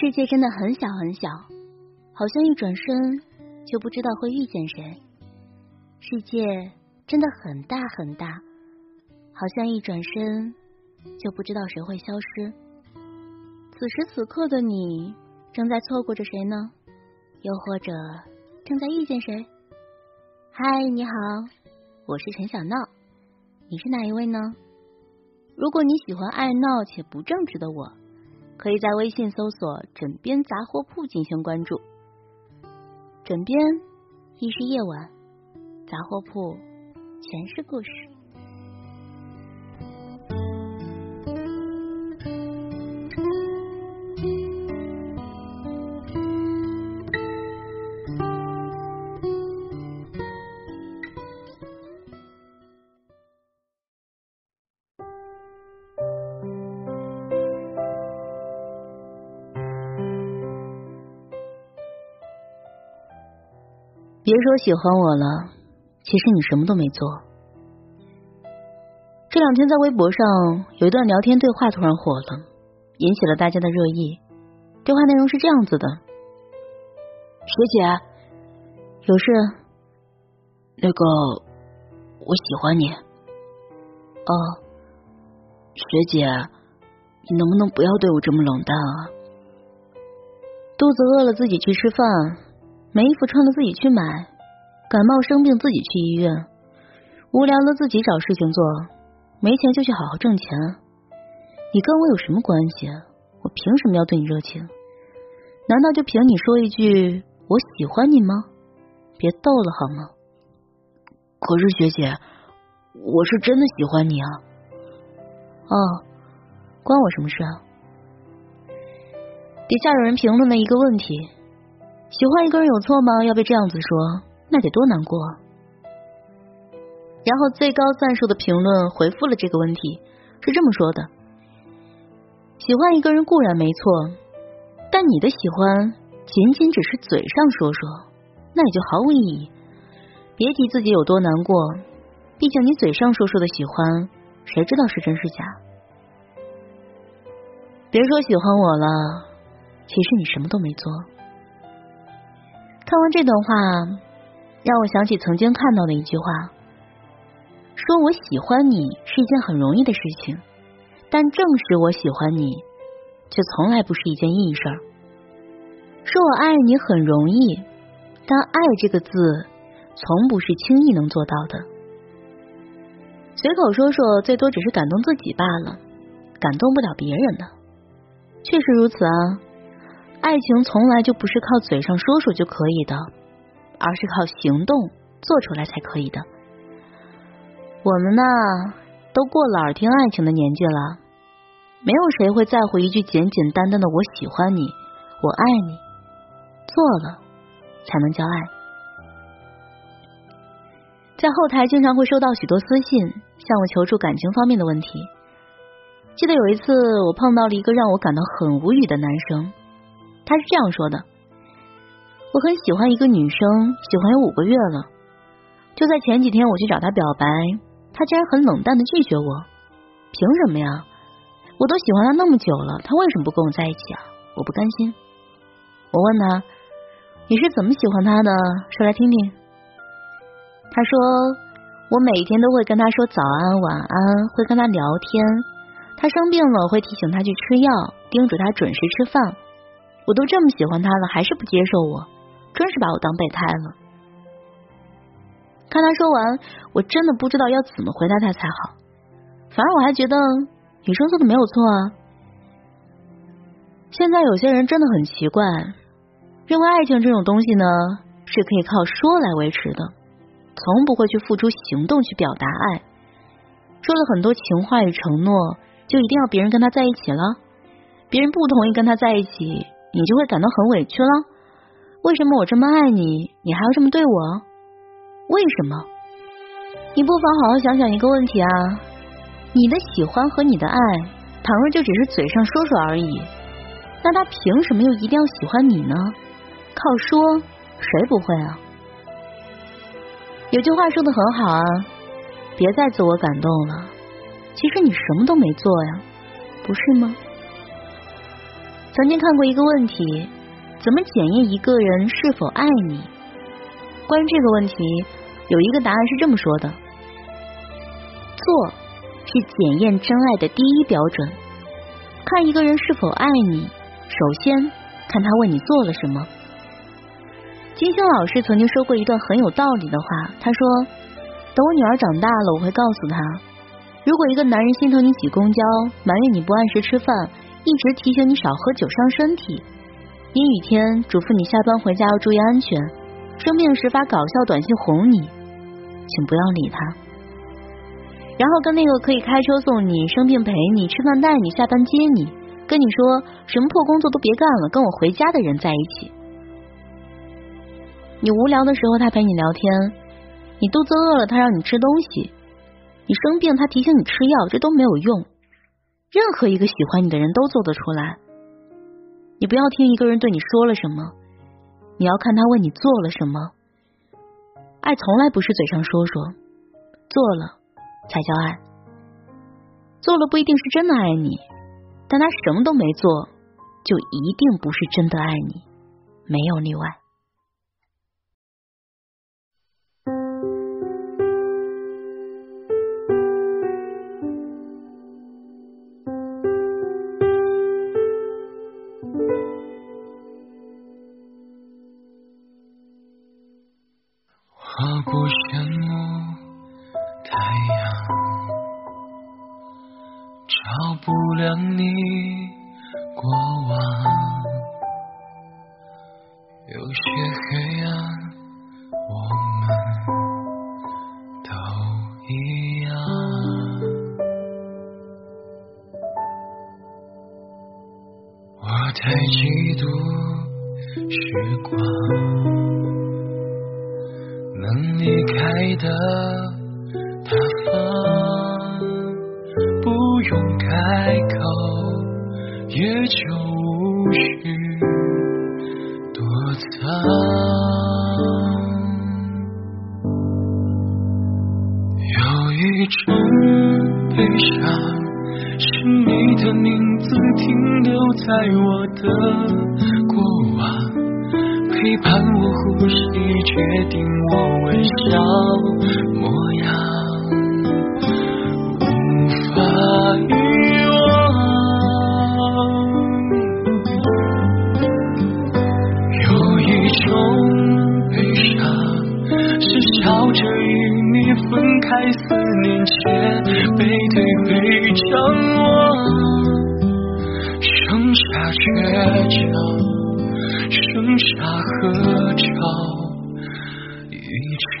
世界真的很小很小，好像一转身就不知道会遇见谁；世界真的很大很大，好像一转身就不知道谁会消失。此时此刻的你，正在错过着谁呢？又或者正在遇见谁？嗨，你好，我是陈小闹，你是哪一位呢？如果你喜欢爱闹且不正直的我。可以在微信搜索“枕边杂货铺”进行关注。枕边亦是夜晚，杂货铺全是故事。别说喜欢我了，其实你什么都没做。这两天在微博上有一段聊天对话突然火了，引起了大家的热议。对话内容是这样子的：学姐，有事？那个，我喜欢你。哦，学姐，你能不能不要对我这么冷淡啊？肚子饿了自己去吃饭。没衣服穿了自己去买，感冒生病自己去医院，无聊了自己找事情做，没钱就去好好挣钱。你跟我有什么关系？我凭什么要对你热情？难道就凭你说一句我喜欢你吗？别逗了好吗？可是学姐，我是真的喜欢你啊！哦，关我什么事啊？底下有人评论了一个问题。喜欢一个人有错吗？要被这样子说，那得多难过。然后最高赞数的评论回复了这个问题，是这么说的：喜欢一个人固然没错，但你的喜欢仅仅只是嘴上说说，那也就毫无意义。别提自己有多难过，毕竟你嘴上说说的喜欢，谁知道是真是假？别说喜欢我了，其实你什么都没做。看完这段话，让我想起曾经看到的一句话：说我喜欢你是一件很容易的事情，但证实我喜欢你，却从来不是一件易事儿。说我爱你很容易，但爱这个字，从不是轻易能做到的。随口说说，最多只是感动自己罢了，感动不了别人的。确实如此啊。爱情从来就不是靠嘴上说说就可以的，而是靠行动做出来才可以的。我们呢，都过了耳听爱情的年纪了，没有谁会在乎一句简简单单的“我喜欢你，我爱你”，做了才能叫爱。在后台经常会收到许多私信，向我求助感情方面的问题。记得有一次，我碰到了一个让我感到很无语的男生。他是这样说的：“我很喜欢一个女生，喜欢有五个月了。就在前几天，我去找她表白，她竟然很冷淡的拒绝我。凭什么呀？我都喜欢她那么久了，她为什么不跟我在一起啊？我不甘心。我问他：你是怎么喜欢她的？说来听听。他说：我每天都会跟她说早安、晚安，会跟她聊天。她生病了，会提醒她去吃药，叮嘱她准时吃饭。”我都这么喜欢他了，还是不接受我，真是把我当备胎了。看他说完，我真的不知道要怎么回答他才好。反而我还觉得女生做的没有错啊。现在有些人真的很奇怪，认为爱情这种东西呢是可以靠说来维持的，从不会去付出行动去表达爱。说了很多情话与承诺，就一定要别人跟他在一起了？别人不同意跟他在一起？你就会感到很委屈了。为什么我这么爱你，你还要这么对我？为什么？你不妨好好想想一个问题啊！你的喜欢和你的爱，倘若就只是嘴上说说而已，那他凭什么又一定要喜欢你呢？靠说，谁不会啊？有句话说的很好啊，别再自我感动了。其实你什么都没做呀，不是吗？曾经看过一个问题：怎么检验一个人是否爱你？关于这个问题，有一个答案是这么说的：做是检验真爱的第一标准。看一个人是否爱你，首先看他为你做了什么。金星老师曾经说过一段很有道理的话，他说：“等我女儿长大了，我会告诉她，如果一个男人心疼你挤公交，埋怨你不按时吃饭，一直提醒你少喝酒伤身体，阴雨天嘱咐你下班回家要注意安全，生病时发搞笑短信哄你，请不要理他。然后跟那个可以开车送你、生病陪你、吃饭带你、下班接你，跟你说什么破工作都别干了，跟我回家的人在一起。”你无聊的时候，他陪你聊天；你肚子饿了，他让你吃东西；你生病，他提醒你吃药，这都没有用。任何一个喜欢你的人都做得出来。你不要听一个人对你说了什么，你要看他为你做了什么。爱从来不是嘴上说说，做了才叫爱。做了不一定是真的爱你，但他什么都没做，就一定不是真的爱你，没有例外。不亮你过往。有些黑暗，我们都一样。我太嫉妒时光。能离开的开口，也就无需躲藏。有一种悲伤，是你的名字停留在我的过往。陪伴我呼吸，决定我微笑模样，剩下倔强。剩下合照一张。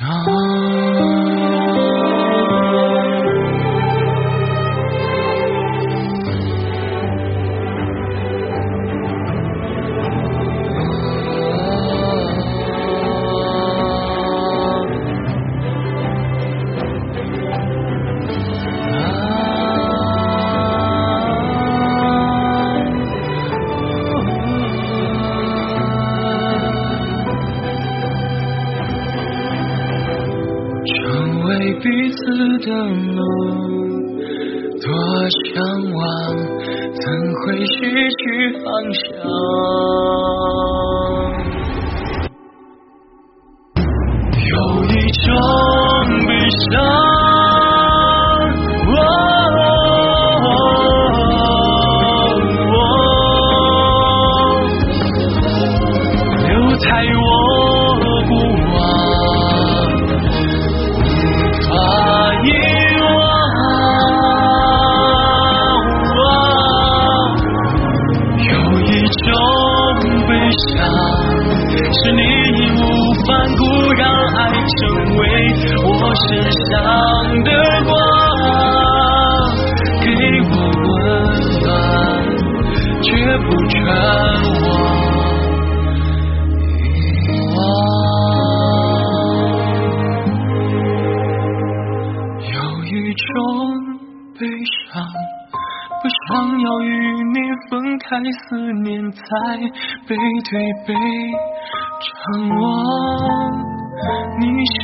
为彼此的梦多向往，怎会失去方向？有一种悲伤。想是你义无反顾让爱成为我身上的光给我温暖却不穿在思念在背对背张望，你是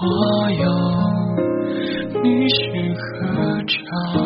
所有，你是合照。